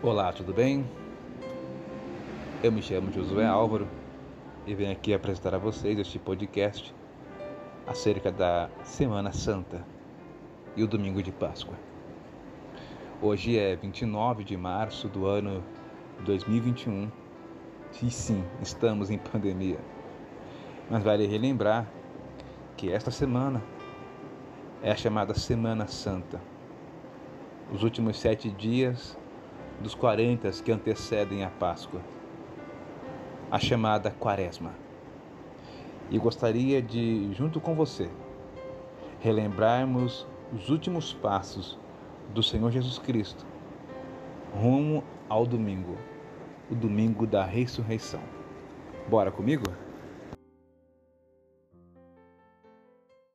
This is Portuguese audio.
Olá, tudo bem? Eu me chamo Josué Álvaro e venho aqui apresentar a vocês este podcast acerca da Semana Santa e o Domingo de Páscoa. Hoje é 29 de março do ano 2021 e sim, estamos em pandemia. Mas vale relembrar que esta semana é a chamada Semana Santa. Os últimos sete dias dos 40 que antecedem a Páscoa, a chamada Quaresma. E gostaria de, junto com você, relembrarmos os últimos passos do Senhor Jesus Cristo rumo ao domingo, o domingo da ressurreição. Bora comigo?